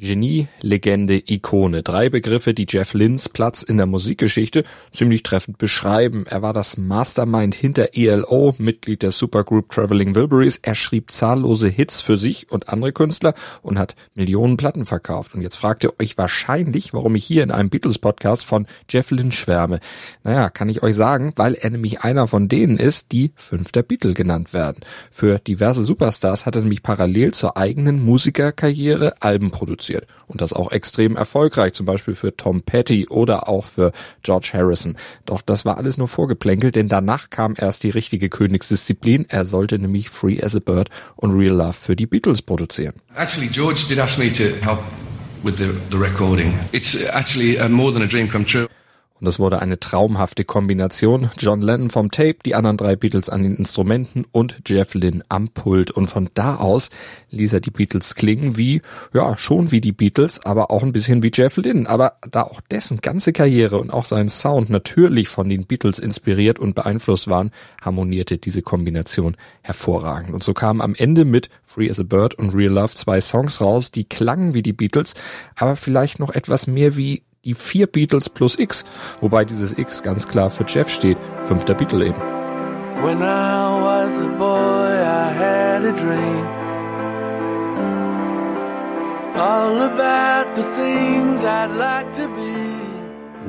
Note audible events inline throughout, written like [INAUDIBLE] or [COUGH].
Genie, Legende, Ikone. Drei Begriffe, die Jeff Lynns Platz in der Musikgeschichte ziemlich treffend beschreiben. Er war das Mastermind hinter ELO, Mitglied der Supergroup Traveling Wilburys. Er schrieb zahllose Hits für sich und andere Künstler und hat Millionen Platten verkauft. Und jetzt fragt ihr euch wahrscheinlich, warum ich hier in einem Beatles-Podcast von Jeff Lynn schwärme. Naja, kann ich euch sagen, weil er nämlich einer von denen ist, die fünfter Beatle genannt werden. Für diverse Superstars hat er nämlich parallel zur eigenen Musikerkarriere Alben produziert produziert. Und das auch extrem erfolgreich, zum Beispiel für Tom Petty oder auch für George Harrison. Doch das war alles nur vorgeplänkelt, denn danach kam erst die richtige Königsdisziplin. Er sollte nämlich Free as a Bird und Real Love für die Beatles produzieren. Actually, George did ask me to help with the, the recording. It's actually uh, more than a dream come true. Und es wurde eine traumhafte Kombination. John Lennon vom Tape, die anderen drei Beatles an den Instrumenten und Jeff Lynne am Pult. Und von da aus ließ er die Beatles klingen wie, ja, schon wie die Beatles, aber auch ein bisschen wie Jeff Lynne. Aber da auch dessen ganze Karriere und auch sein Sound natürlich von den Beatles inspiriert und beeinflusst waren, harmonierte diese Kombination hervorragend. Und so kamen am Ende mit Free as a Bird und Real Love zwei Songs raus, die klangen wie die Beatles, aber vielleicht noch etwas mehr wie die vier Beatles plus X, wobei dieses X ganz klar für Jeff steht, fünfter Beatle eben. When I was a boy, I had a dream All about the things I'd like to be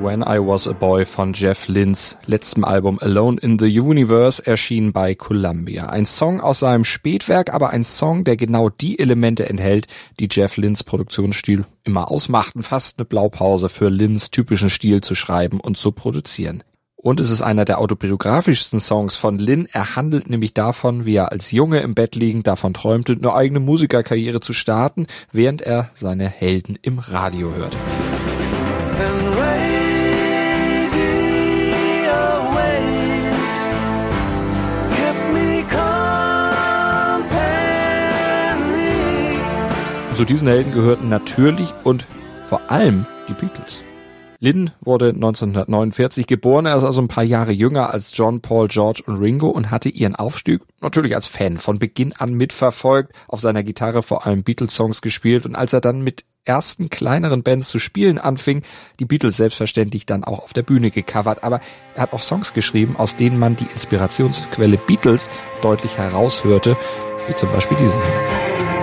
When I Was a Boy von Jeff Lynns letztem Album Alone in the Universe erschien bei Columbia. Ein Song aus seinem Spätwerk, aber ein Song, der genau die Elemente enthält, die Jeff Lynns Produktionsstil immer ausmachten. Fast eine Blaupause für Lynns typischen Stil zu schreiben und zu produzieren. Und es ist einer der autobiografischsten Songs von Lynn. Er handelt nämlich davon, wie er als Junge im Bett liegend davon träumte, eine eigene Musikerkarriere zu starten, während er seine Helden im Radio hört. Zu diesen Helden gehörten natürlich und vor allem die Beatles. Lynn wurde 1949 geboren, er ist also ein paar Jahre jünger als John, Paul, George und Ringo und hatte ihren Aufstieg natürlich als Fan von Beginn an mitverfolgt, auf seiner Gitarre vor allem Beatles-Songs gespielt und als er dann mit ersten kleineren Bands zu spielen anfing, die Beatles selbstverständlich dann auch auf der Bühne gecovert, aber er hat auch Songs geschrieben, aus denen man die Inspirationsquelle Beatles deutlich heraushörte, wie zum Beispiel diesen hier.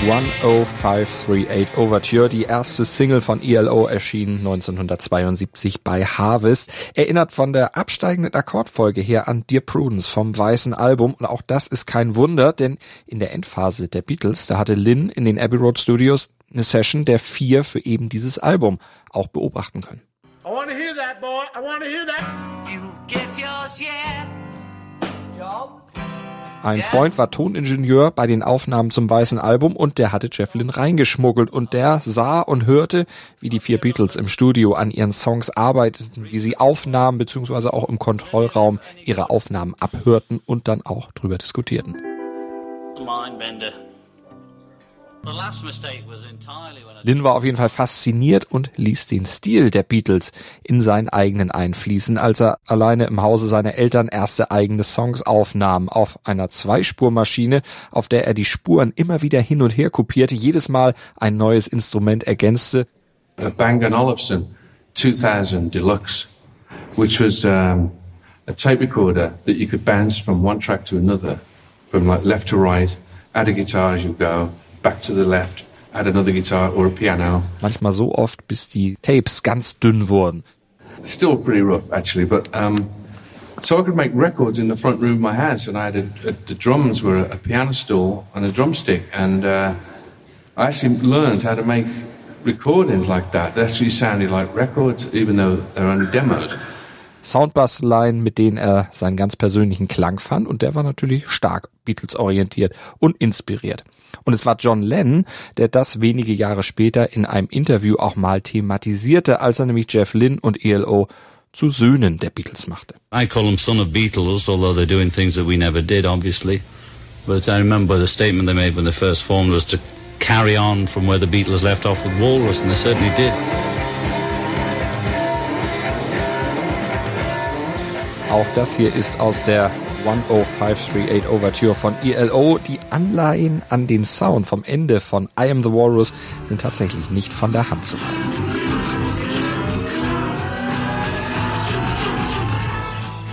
10538 Overture, die erste Single von ELO erschien 1972 bei Harvest, erinnert von der absteigenden Akkordfolge her an Dear Prudence vom weißen Album und auch das ist kein Wunder, denn in der Endphase der Beatles, da hatte Lynn in den Abbey Road Studios eine Session der vier für eben dieses Album auch beobachten können. I wanna hear that, boy. I wanna hear that. You get yours yet. Job. Ein Freund war Toningenieur bei den Aufnahmen zum Weißen Album und der hatte Jeff Lynne reingeschmuggelt und der sah und hörte, wie die vier Beatles im Studio an ihren Songs arbeiteten, wie sie Aufnahmen beziehungsweise auch im Kontrollraum ihre Aufnahmen abhörten und dann auch drüber diskutierten. Mindbender. Lynn war auf jeden Fall fasziniert und ließ den Stil der Beatles in seinen eigenen einfließen, als er alleine im Hause seiner Eltern erste eigene Songs aufnahm, auf einer Zweispurmaschine, auf der er die Spuren immer wieder hin und her kopierte, jedes Mal ein neues Instrument ergänzte. A Bang Olufsen 2000 Deluxe, which was um, a tape recorder that you could bounce from one track to another, from like left to right, add a guitar as you go back to the left, add another guitar or a piano. Manchmal so oft, bis die Tapes ganz dünn wurden. Still pretty rough, actually, but um, so I could make records in the front room of my house, and I had a, a, the drums were a, a, piano stool and a drumstick, and uh, I actually learned how to make recordings like that. They actually sounded like records, even though they're only demos. Soundbass-Line, mit denen er seinen ganz persönlichen Klang fand und der war natürlich stark Beatles-orientiert und inspiriert. Und es war John Lennon, der das wenige Jahre später in einem Interview auch mal thematisierte, als er nämlich Jeff Lynne und ELO zu Söhnen der Beatles machte. I call them son of Beatles, although they're doing things that we never did, obviously. But I remember the statement they made when they first formed was to carry on from where the Beatles left off with Walrus, and they certainly did. Auch das hier ist aus der 10538 Overture von ELO. Die Anleihen an den Sound vom Ende von I Am the Walrus sind tatsächlich nicht von der Hand zu weisen.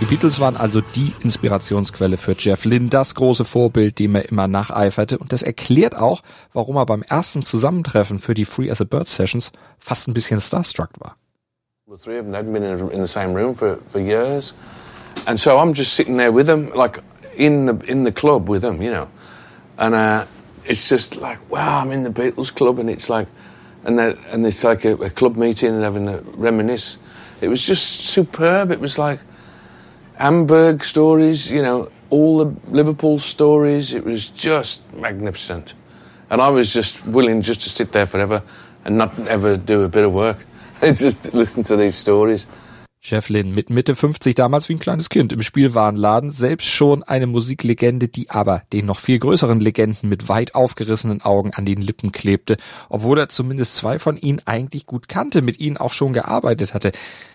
Die Beatles waren also die Inspirationsquelle für Jeff Lynne, das große Vorbild, dem er immer nacheiferte. Und das erklärt auch, warum er beim ersten Zusammentreffen für die Free as a Bird Sessions fast ein bisschen starstruck war. The three of them hadn't been in the same room for, for years. And so I'm just sitting there with them, like in the, in the club with them, you know. And uh, it's just like, wow, I'm in the Beatles club. And it's like, and, that and it's like a, a club meeting and having a reminisce. It was just superb. It was like, Hamburg stories, you know, all the Liverpool stories. It was just magnificent. And I was just willing just to sit there forever and not ever do a bit of work. [LAUGHS] just listen to these stories. Lynne mit Mitte 50 damals wie ein kleines Kind im Spielwarenladen, selbst schon eine Musiklegende, die aber den noch viel größeren Legenden mit weit aufgerissenen Augen an den Lippen klebte, obwohl er zumindest zwei von ihnen eigentlich gut kannte, mit ihnen auch schon gearbeitet hatte.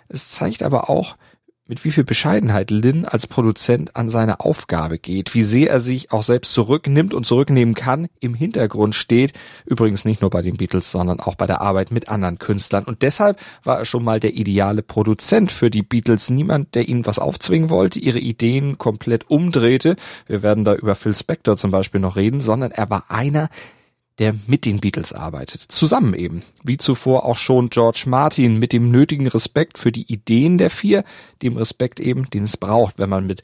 Es zeigt aber auch, mit wie viel Bescheidenheit Lin als Produzent an seine Aufgabe geht, wie sehr er sich auch selbst zurücknimmt und zurücknehmen kann, im Hintergrund steht, übrigens nicht nur bei den Beatles, sondern auch bei der Arbeit mit anderen Künstlern. Und deshalb war er schon mal der ideale Produzent für die Beatles. Niemand, der ihnen was aufzwingen wollte, ihre Ideen komplett umdrehte. Wir werden da über Phil Spector zum Beispiel noch reden, sondern er war einer, der mit den Beatles arbeitet. Zusammen eben. Wie zuvor auch schon George Martin mit dem nötigen Respekt für die Ideen der vier, dem Respekt eben, den es braucht, wenn man mit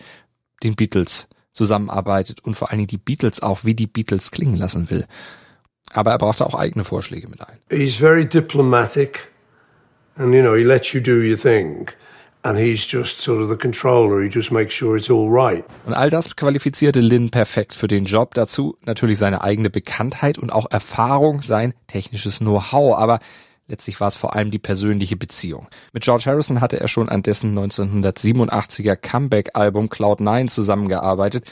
den Beatles zusammenarbeitet und vor allen Dingen die Beatles auch wie die Beatles klingen lassen will. Aber er brauchte auch eigene Vorschläge mit ein. He's very diplomatic and you know, he lets you do your thing and he's just sort of the controller. He just makes sure it's all right. Und all das qualifizierte Lynn perfekt für den Job. Dazu natürlich seine eigene Bekanntheit und auch Erfahrung, sein technisches Know-how. Aber letztlich war es vor allem die persönliche Beziehung. Mit George Harrison hatte er schon an dessen 1987er Comeback-Album Cloud9 zusammengearbeitet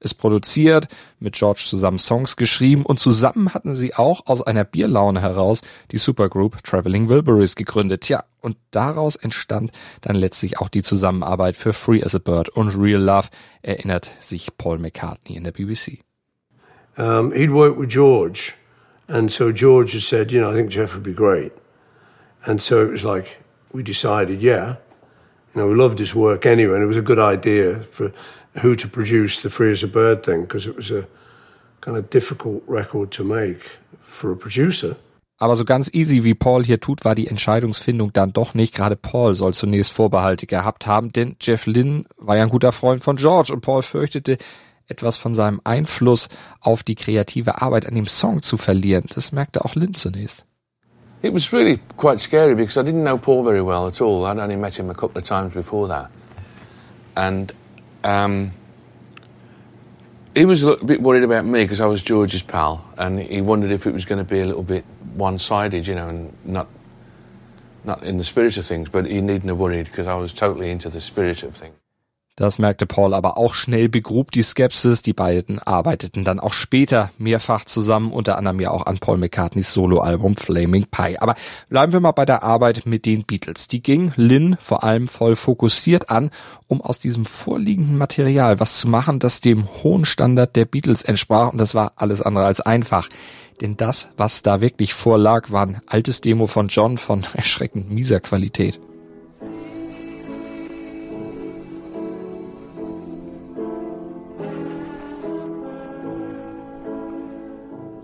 es produziert, mit George zusammen Songs geschrieben und zusammen hatten sie auch aus einer Bierlaune heraus die Supergroup Traveling Wilburys gegründet. Tja, und daraus entstand dann letztlich auch die Zusammenarbeit für Free as a Bird und Real Love, erinnert sich Paul McCartney in der BBC. Um, he'd worked with George, and so George had said, you know, I think Jeff would be great. And so it was like, we decided, yeah. You know, we loved his work anyway, and it was a good idea for who to produce the Free as a Bird thing because it was a kind of difficult record to make for a producer. Aber so ganz easy wie Paul hier tut, war die Entscheidungsfindung dann doch nicht. Gerade Paul soll zunächst Vorbehalte gehabt haben, denn Jeff Lynne war ja ein guter Freund von George und Paul fürchtete, etwas von seinem Einfluss auf die kreative Arbeit an dem Song zu verlieren. Das merkte auch Lynne zunächst. It was really quite scary because I didn't know Paul very well at all. I'd only met him a couple of times before that. And Um, he was a little bit worried about me because I was George's pal, and he wondered if it was going to be a little bit one-sided, you know, and not not in the spirit of things. But he needn't have worried because I was totally into the spirit of things. Das merkte Paul aber auch schnell, begrub die Skepsis. Die beiden arbeiteten dann auch später mehrfach zusammen, unter anderem ja auch an Paul McCartneys Soloalbum Flaming Pie. Aber bleiben wir mal bei der Arbeit mit den Beatles. Die ging Lynn vor allem voll fokussiert an, um aus diesem vorliegenden Material was zu machen, das dem hohen Standard der Beatles entsprach. Und das war alles andere als einfach. Denn das, was da wirklich vorlag, war ein altes Demo von John von [LAUGHS] erschreckend mieser Qualität.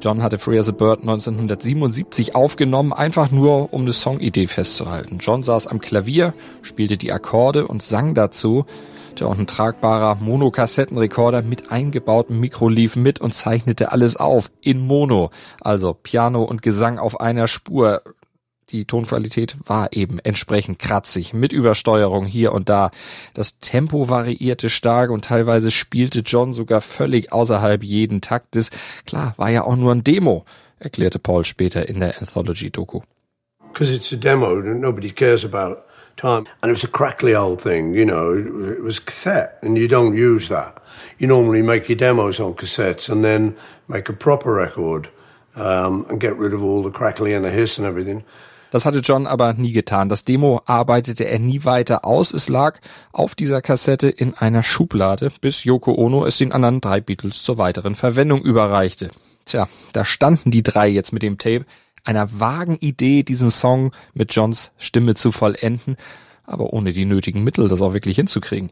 John hatte Free as a Bird 1977 aufgenommen, einfach nur um eine Songidee festzuhalten. John saß am Klavier, spielte die Akkorde und sang dazu. Der auch ein tragbarer Mono-Kassettenrekorder mit eingebautem Mikro lief mit und zeichnete alles auf in Mono. Also Piano und Gesang auf einer Spur. Die Tonqualität war eben entsprechend kratzig, mit Übersteuerung hier und da. Das Tempo variierte stark und teilweise spielte John sogar völlig außerhalb jeden Taktes. Klar, war ja auch nur ein Demo, erklärte Paul später in der Anthology-Doku. Because it's a demo and nobody cares about time. And it was a crackly old thing, you know, it was cassette and you don't use that. You normally make your demos on cassettes and then make a proper record um, and get rid of all the crackly and the hiss and everything. Das hatte John aber nie getan. Das Demo arbeitete er nie weiter aus. Es lag auf dieser Kassette in einer Schublade, bis Yoko Ono es den anderen drei Beatles zur weiteren Verwendung überreichte. Tja, da standen die drei jetzt mit dem Tape, einer vagen Idee, diesen Song mit Johns Stimme zu vollenden, aber ohne die nötigen Mittel, das auch wirklich hinzukriegen.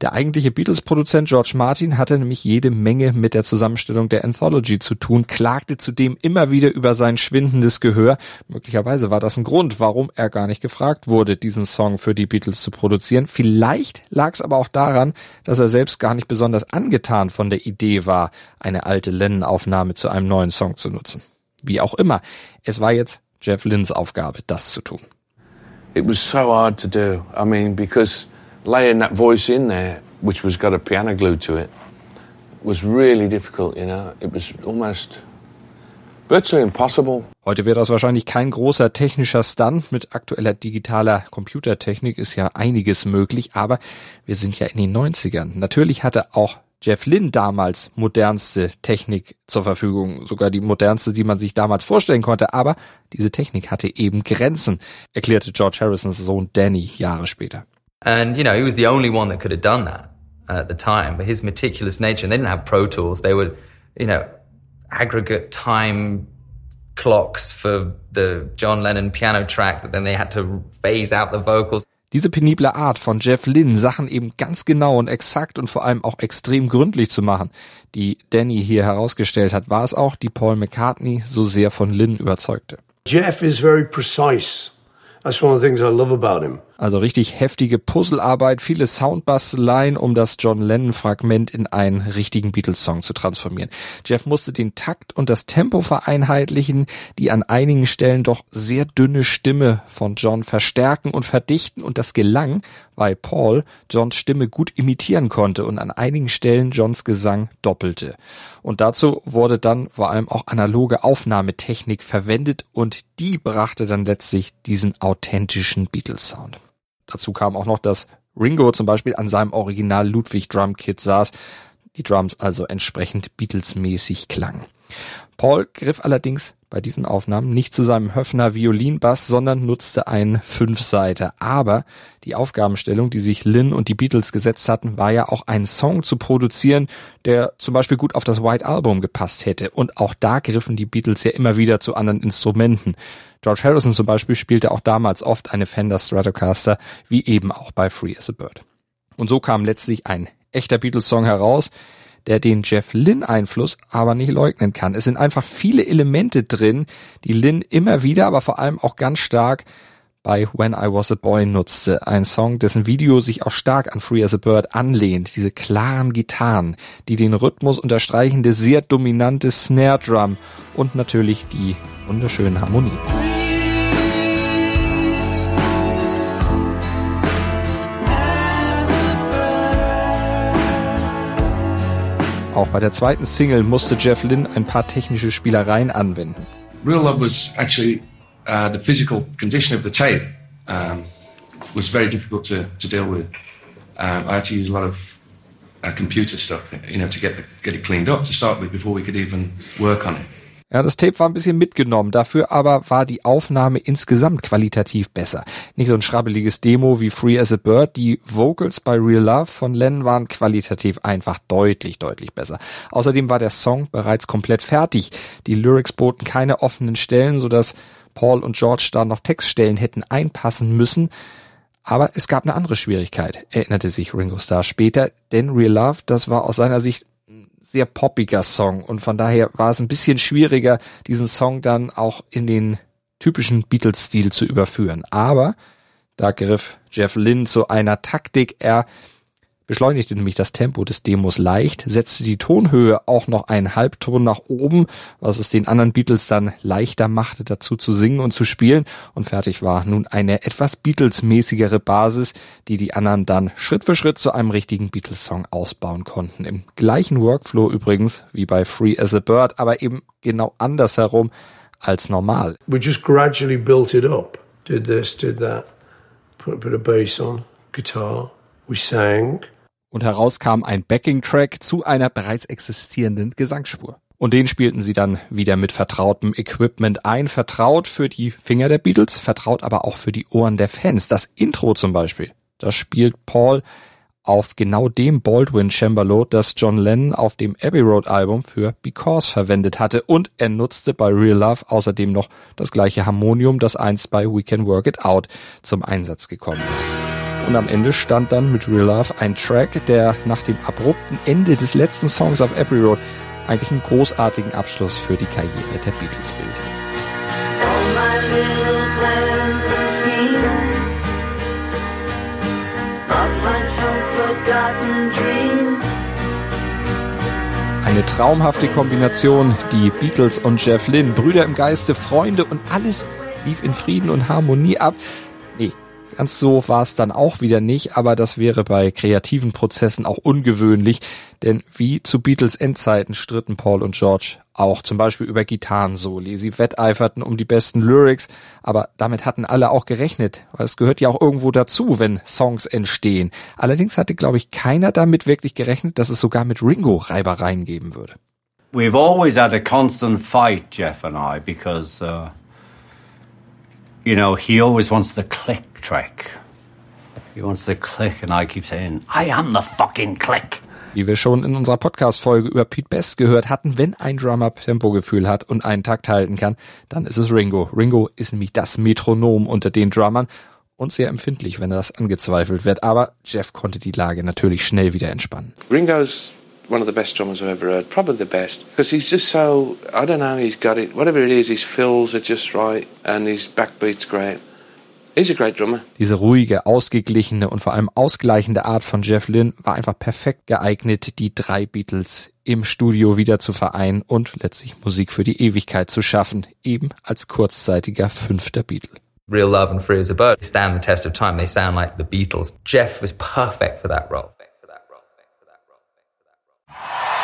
Der eigentliche Beatles-Produzent George Martin hatte nämlich jede Menge mit der Zusammenstellung der Anthology zu tun, klagte zudem immer wieder über sein schwindendes Gehör. Möglicherweise war das ein Grund, warum er gar nicht gefragt wurde, diesen Song für die Beatles zu produzieren. Vielleicht lag es aber auch daran, dass er selbst gar nicht besonders angetan von der Idee war, eine alte Lennon-Aufnahme zu einem neuen Song zu nutzen. Wie auch immer, es war jetzt Jeff Lynns Aufgabe, das zu tun. It was so hard to do. I mean, because laying that voice in there, which was got a piano glue to it, was really difficult, you know. It was almost virtually impossible. Heute wäre das wahrscheinlich kein großer technischer Stunt. Mit aktueller digitaler Computertechnik ist ja einiges möglich, aber wir sind ja in den 90ern. Natürlich hatte auch Jeff Lynn damals modernste Technik zur Verfügung, sogar die modernste, die man sich damals vorstellen konnte, aber diese Technik hatte eben Grenzen, erklärte George Harrisons Sohn Danny Jahre später. And, you know, he was the only one that could have done that at the time. But his meticulous nature, and they didn't have Pro Tools. They were, you know, aggregate time clocks for the John Lennon piano track that then they had to phase out the vocals. Diese penible Art von Jeff Lynne, Sachen eben ganz genau und exakt und vor allem auch extrem gründlich zu machen, die Danny hier herausgestellt hat, war es auch, die Paul McCartney so sehr von Lynn überzeugte. Jeff is very precise. That's one of the things I love about him. Also richtig heftige Puzzlearbeit, viele Soundbasteleien, um das John Lennon-Fragment in einen richtigen Beatles-Song zu transformieren. Jeff musste den Takt und das Tempo vereinheitlichen, die an einigen Stellen doch sehr dünne Stimme von John verstärken und verdichten und das gelang, weil Paul Johns Stimme gut imitieren konnte und an einigen Stellen Johns Gesang doppelte. Und dazu wurde dann vor allem auch analoge Aufnahmetechnik verwendet und die brachte dann letztlich diesen authentischen Beatles-Sound. Dazu kam auch noch, dass Ringo zum Beispiel an seinem Original Ludwig Drum Kit saß, die Drums also entsprechend Beatles-mäßig klangen. Paul griff allerdings bei diesen Aufnahmen nicht zu seinem Höfner Violinbass, sondern nutzte einen Fünfseiter. Aber die Aufgabenstellung, die sich Lynn und die Beatles gesetzt hatten, war ja auch einen Song zu produzieren, der zum Beispiel gut auf das White Album gepasst hätte. Und auch da griffen die Beatles ja immer wieder zu anderen Instrumenten. George Harrison zum Beispiel spielte auch damals oft eine Fender Stratocaster, wie eben auch bei Free as a Bird. Und so kam letztlich ein echter Beatles-Song heraus, der den Jeff Lynn Einfluss aber nicht leugnen kann. Es sind einfach viele Elemente drin, die Lynn immer wieder, aber vor allem auch ganz stark bei When I Was a Boy nutzte. Ein Song, dessen Video sich auch stark an Free as a Bird anlehnt. Diese klaren Gitarren, die den Rhythmus unterstreichende, sehr dominante Snare Drum und natürlich die wunderschönen Harmonien. Auch bei der zweiten Single musste Jeff Lynne ein paar technische Spielereien anwenden. Real Love was actually uh, the physical condition of the tape um, was very difficult to, to deal with. Um, I had to use a lot of uh, computer stuff, you know, to get the, get it cleaned up to start with before we could even work on it. Ja, das Tape war ein bisschen mitgenommen, dafür aber war die Aufnahme insgesamt qualitativ besser. Nicht so ein schrabbeliges Demo wie Free as a Bird, die Vocals bei Real Love von Len waren qualitativ einfach deutlich, deutlich besser. Außerdem war der Song bereits komplett fertig. Die Lyrics boten keine offenen Stellen, sodass Paul und George da noch Textstellen hätten einpassen müssen. Aber es gab eine andere Schwierigkeit, erinnerte sich Ringo Starr später, denn Real Love, das war aus seiner Sicht sehr poppiger Song und von daher war es ein bisschen schwieriger, diesen Song dann auch in den typischen Beatles-Stil zu überführen. Aber da griff Jeff Lynne zu einer Taktik. Er beschleunigte nämlich das Tempo des Demos leicht, setzte die Tonhöhe auch noch einen Halbton nach oben, was es den anderen Beatles dann leichter machte, dazu zu singen und zu spielen. Und fertig war nun eine etwas Beatles-mäßigere Basis, die die anderen dann Schritt für Schritt zu einem richtigen Beatles-Song ausbauen konnten. Im gleichen Workflow übrigens wie bei Free as a Bird, aber eben genau andersherum als normal. We just gradually built it up. Did this, did that. Put a bit of bass on, guitar. We sang und heraus kam ein Backing-Track zu einer bereits existierenden Gesangsspur. Und den spielten sie dann wieder mit vertrautem Equipment ein, vertraut für die Finger der Beatles, vertraut aber auch für die Ohren der Fans. Das Intro zum Beispiel, das spielt Paul auf genau dem Baldwin Cembalo, das John Lennon auf dem Abbey Road Album für Because verwendet hatte und er nutzte bei Real Love außerdem noch das gleiche Harmonium, das einst bei We Can Work It Out zum Einsatz gekommen ist. Und am Ende stand dann mit Real Love ein Track, der nach dem abrupten Ende des letzten Songs auf Abbey Road eigentlich einen großartigen Abschluss für die Karriere der Beatles bildet. Eine traumhafte Kombination, die Beatles und Jeff Lynne, Brüder im Geiste, Freunde und alles lief in Frieden und Harmonie ab. Nee, Ganz so war es dann auch wieder nicht, aber das wäre bei kreativen Prozessen auch ungewöhnlich, denn wie zu Beatles Endzeiten stritten Paul und George auch zum Beispiel über Gitarrensoli. Sie wetteiferten um die besten Lyrics, aber damit hatten alle auch gerechnet, weil es gehört ja auch irgendwo dazu, wenn Songs entstehen. Allerdings hatte, glaube ich, keiner damit wirklich gerechnet, dass es sogar mit Ringo Reibereien geben würde. We've always had a constant fight, Jeff and I, because uh you know, he always wants the click track. He wants the click, and I keep saying, I am the fucking click. Wie wir schon in unserer Podcast-Folge über Pete Best gehört hatten, wenn ein Drummer Tempogefühl hat und einen Takt halten kann, dann ist es Ringo. Ringo ist nämlich das Metronom unter den Drummern und sehr empfindlich, wenn das angezweifelt wird. Aber Jeff konnte die Lage natürlich schnell wieder entspannen. Ringo's one of the best drummers I've ever heard, probably the best, because he's just so I don't know, he's got it. Whatever it is, his fills are just right and his backbeat's great. He's a great drummer. Diese ruhige, ausgeglichene und vor allem ausgleichende Art von Jeff Lynne war einfach perfekt geeignet, die drei Beatles im Studio wieder zu vereinen und letztlich Musik für die Ewigkeit zu schaffen, eben als kurzzeitiger fünfter Beatle. Real Love and Free as a Bird stand the test of time. They sound like the Beatles. Jeff was perfect for that role.